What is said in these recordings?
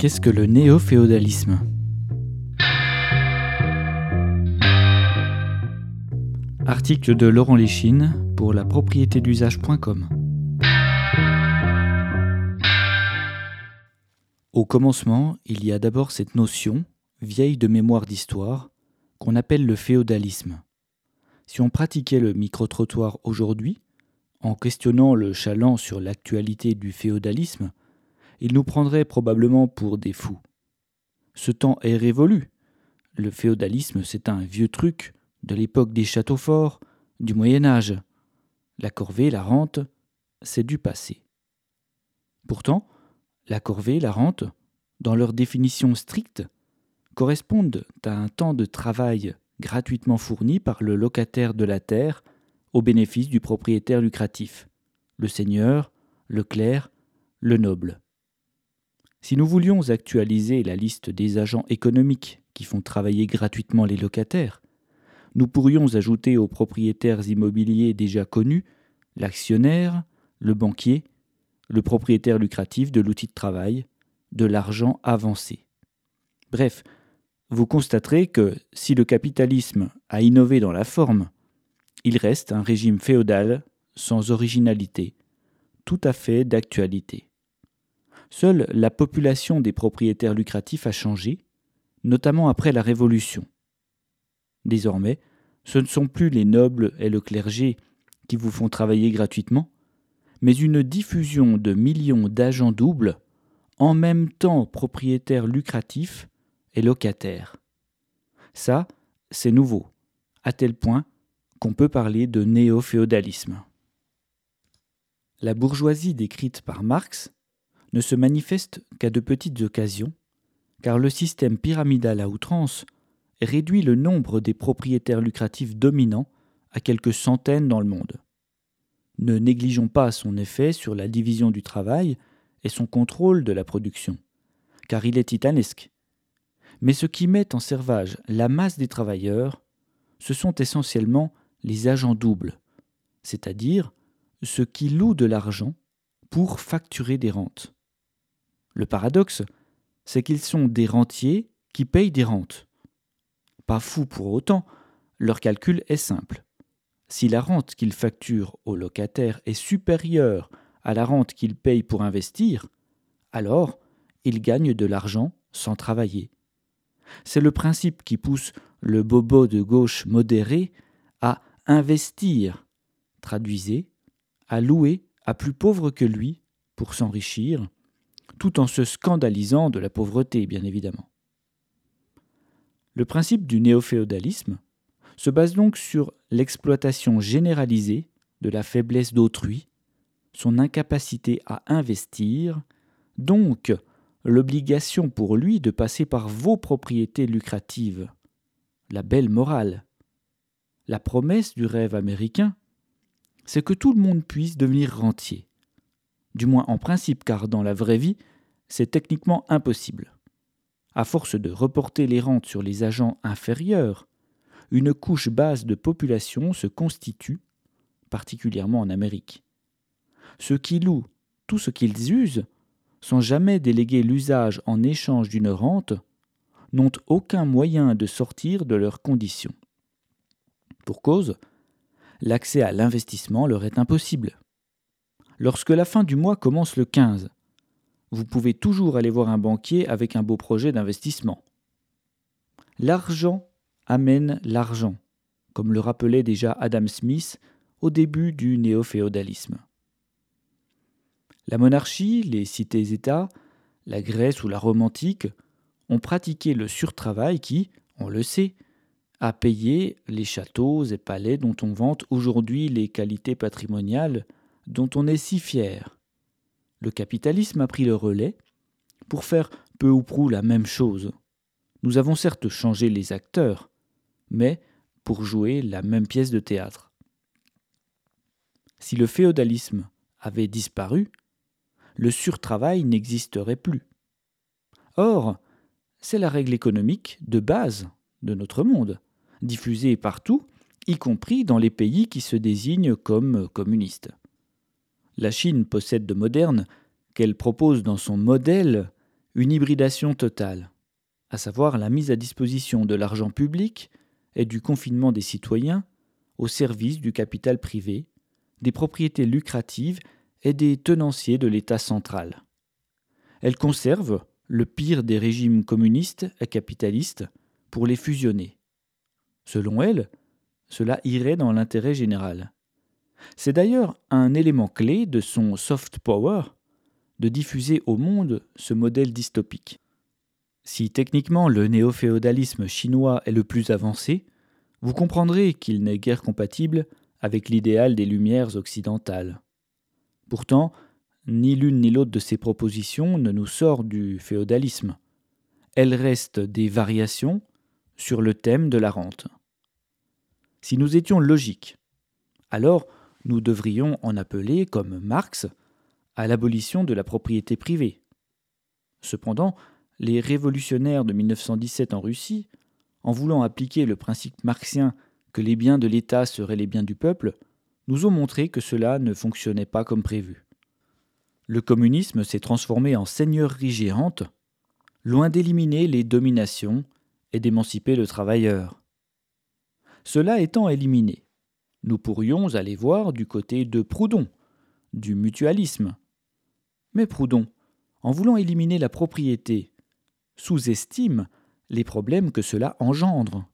Qu'est-ce que le néo-féodalisme? Article de Laurent Léchine pour la propriété d'usage.com. Au commencement, il y a d'abord cette notion, vieille de mémoire d'histoire, qu'on appelle le féodalisme. Si on pratiquait le micro-trottoir aujourd'hui, en questionnant le chaland sur l'actualité du féodalisme, il nous prendrait probablement pour des fous. Ce temps est révolu. Le féodalisme, c'est un vieux truc de l'époque des châteaux forts, du Moyen Âge. La corvée, la rente, c'est du passé. Pourtant, la corvée, la rente, dans leur définition stricte, correspondent à un temps de travail gratuitement fourni par le locataire de la terre au bénéfice du propriétaire lucratif, le seigneur, le clerc, le noble. Si nous voulions actualiser la liste des agents économiques qui font travailler gratuitement les locataires, nous pourrions ajouter aux propriétaires immobiliers déjà connus l'actionnaire, le banquier, le propriétaire lucratif de l'outil de travail, de l'argent avancé. Bref, vous constaterez que si le capitalisme a innové dans la forme, il reste un régime féodal sans originalité, tout à fait d'actualité. Seule la population des propriétaires lucratifs a changé, notamment après la Révolution. Désormais, ce ne sont plus les nobles et le clergé qui vous font travailler gratuitement, mais une diffusion de millions d'agents doubles, en même temps propriétaires lucratifs et locataires. Ça, c'est nouveau, à tel point qu'on peut parler de néo-féodalisme. La bourgeoisie décrite par Marx ne se manifeste qu'à de petites occasions, car le système pyramidal à outrance réduit le nombre des propriétaires lucratifs dominants à quelques centaines dans le monde. Ne négligeons pas son effet sur la division du travail et son contrôle de la production, car il est titanesque. Mais ce qui met en servage la masse des travailleurs, ce sont essentiellement les agents doubles, c'est-à-dire ceux qui louent de l'argent pour facturer des rentes. Le paradoxe, c'est qu'ils sont des rentiers qui payent des rentes. Pas fou pour autant, leur calcul est simple. Si la rente qu'ils facturent aux locataires est supérieure à la rente qu'ils payent pour investir, alors ils gagnent de l'argent sans travailler. C'est le principe qui pousse le bobo de gauche modéré à investir, traduisez, à louer à plus pauvre que lui pour s'enrichir, tout en se scandalisant de la pauvreté, bien évidemment. Le principe du néo-féodalisme se base donc sur l'exploitation généralisée de la faiblesse d'autrui, son incapacité à investir, donc l'obligation pour lui de passer par vos propriétés lucratives, la belle morale, la promesse du rêve américain, c'est que tout le monde puisse devenir rentier. Du moins en principe, car dans la vraie vie, c'est techniquement impossible. À force de reporter les rentes sur les agents inférieurs, une couche basse de population se constitue, particulièrement en Amérique. Ceux qui louent tout ce qu'ils usent, sans jamais déléguer l'usage en échange d'une rente, n'ont aucun moyen de sortir de leurs conditions. Pour cause, l'accès à l'investissement leur est impossible. Lorsque la fin du mois commence le 15, vous pouvez toujours aller voir un banquier avec un beau projet d'investissement. L'argent amène l'argent, comme le rappelait déjà Adam Smith au début du néo-féodalisme. La monarchie, les cités-États, la Grèce ou la Rome antique ont pratiqué le surtravail qui, on le sait, à payer les châteaux et palais dont on vante aujourd'hui les qualités patrimoniales dont on est si fier. Le capitalisme a pris le relais pour faire peu ou prou la même chose. Nous avons certes changé les acteurs, mais pour jouer la même pièce de théâtre. Si le féodalisme avait disparu, le surtravail n'existerait plus. Or, c'est la règle économique de base de notre monde diffusée partout, y compris dans les pays qui se désignent comme communistes. La Chine possède de modernes qu'elle propose dans son modèle une hybridation totale, à savoir la mise à disposition de l'argent public et du confinement des citoyens au service du capital privé, des propriétés lucratives et des tenanciers de l'État central. Elle conserve le pire des régimes communistes et capitalistes pour les fusionner. Selon elle, cela irait dans l'intérêt général. C'est d'ailleurs un élément clé de son soft power de diffuser au monde ce modèle dystopique. Si techniquement le néo-féodalisme chinois est le plus avancé, vous comprendrez qu'il n'est guère compatible avec l'idéal des Lumières occidentales. Pourtant, ni l'une ni l'autre de ces propositions ne nous sort du féodalisme. Elles restent des variations sur le thème de la rente. Si nous étions logiques, alors nous devrions en appeler, comme Marx, à l'abolition de la propriété privée. Cependant, les révolutionnaires de 1917 en Russie, en voulant appliquer le principe marxien que les biens de l'État seraient les biens du peuple, nous ont montré que cela ne fonctionnait pas comme prévu. Le communisme s'est transformé en seigneurie géante, loin d'éliminer les dominations et d'émanciper le travailleur. Cela étant éliminé, nous pourrions aller voir du côté de Proudhon, du mutualisme. Mais Proudhon, en voulant éliminer la propriété, sous-estime les problèmes que cela engendre.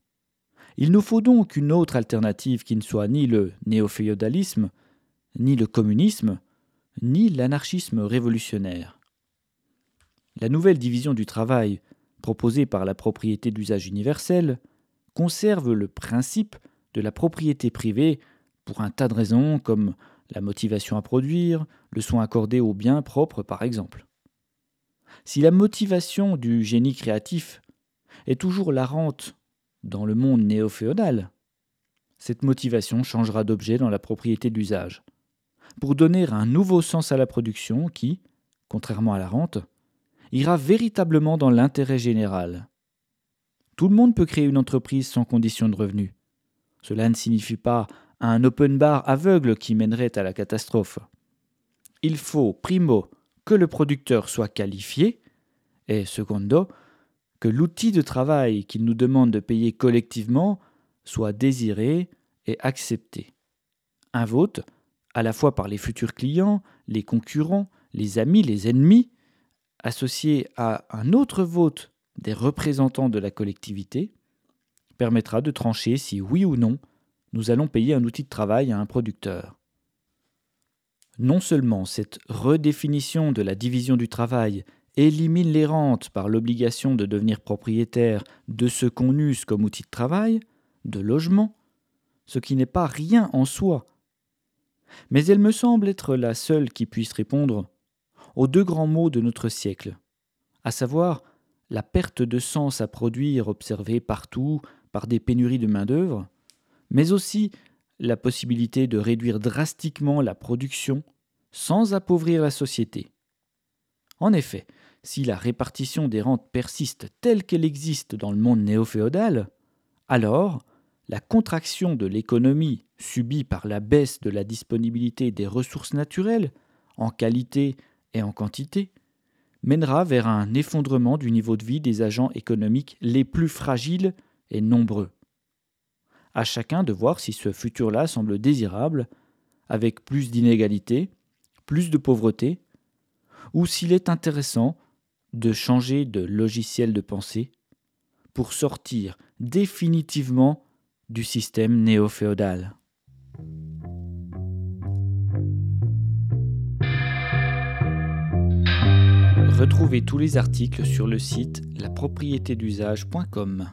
Il nous faut donc une autre alternative qui ne soit ni le néo-féodalisme, ni le communisme, ni l'anarchisme révolutionnaire. La nouvelle division du travail, proposée par la propriété d'usage universel, conserve le principe de la propriété privée pour un tas de raisons comme la motivation à produire, le soin accordé aux biens propres par exemple. Si la motivation du génie créatif est toujours la rente dans le monde néo-féodal, cette motivation changera d'objet dans la propriété d'usage, pour donner un nouveau sens à la production qui, contrairement à la rente, ira véritablement dans l'intérêt général. Tout le monde peut créer une entreprise sans condition de revenu. Cela ne signifie pas un open bar aveugle qui mènerait à la catastrophe. Il faut, primo, que le producteur soit qualifié, et secondo, que l'outil de travail qu'il nous demande de payer collectivement soit désiré et accepté. Un vote, à la fois par les futurs clients, les concurrents, les amis, les ennemis, associé à un autre vote des représentants de la collectivité, permettra de trancher si oui ou non nous allons payer un outil de travail à un producteur. Non seulement cette redéfinition de la division du travail élimine les rentes par l'obligation de devenir propriétaire de ce qu'on use comme outil de travail, de logement, ce qui n'est pas rien en soi, mais elle me semble être la seule qui puisse répondre aux deux grands mots de notre siècle, à savoir la perte de sens à produire observée partout par des pénuries de main-d'œuvre, mais aussi la possibilité de réduire drastiquement la production sans appauvrir la société. En effet, si la répartition des rentes persiste telle qu'elle existe dans le monde néo-féodal, alors la contraction de l'économie subie par la baisse de la disponibilité des ressources naturelles, en qualité et en quantité, mènera vers un effondrement du niveau de vie des agents économiques les plus fragiles et nombreux. À chacun de voir si ce futur-là semble désirable, avec plus d'inégalités, plus de pauvreté, ou s'il est intéressant de changer de logiciel de pensée pour sortir définitivement du système néo-féodal. Retrouvez tous les articles sur le site lapropriétédusage.com.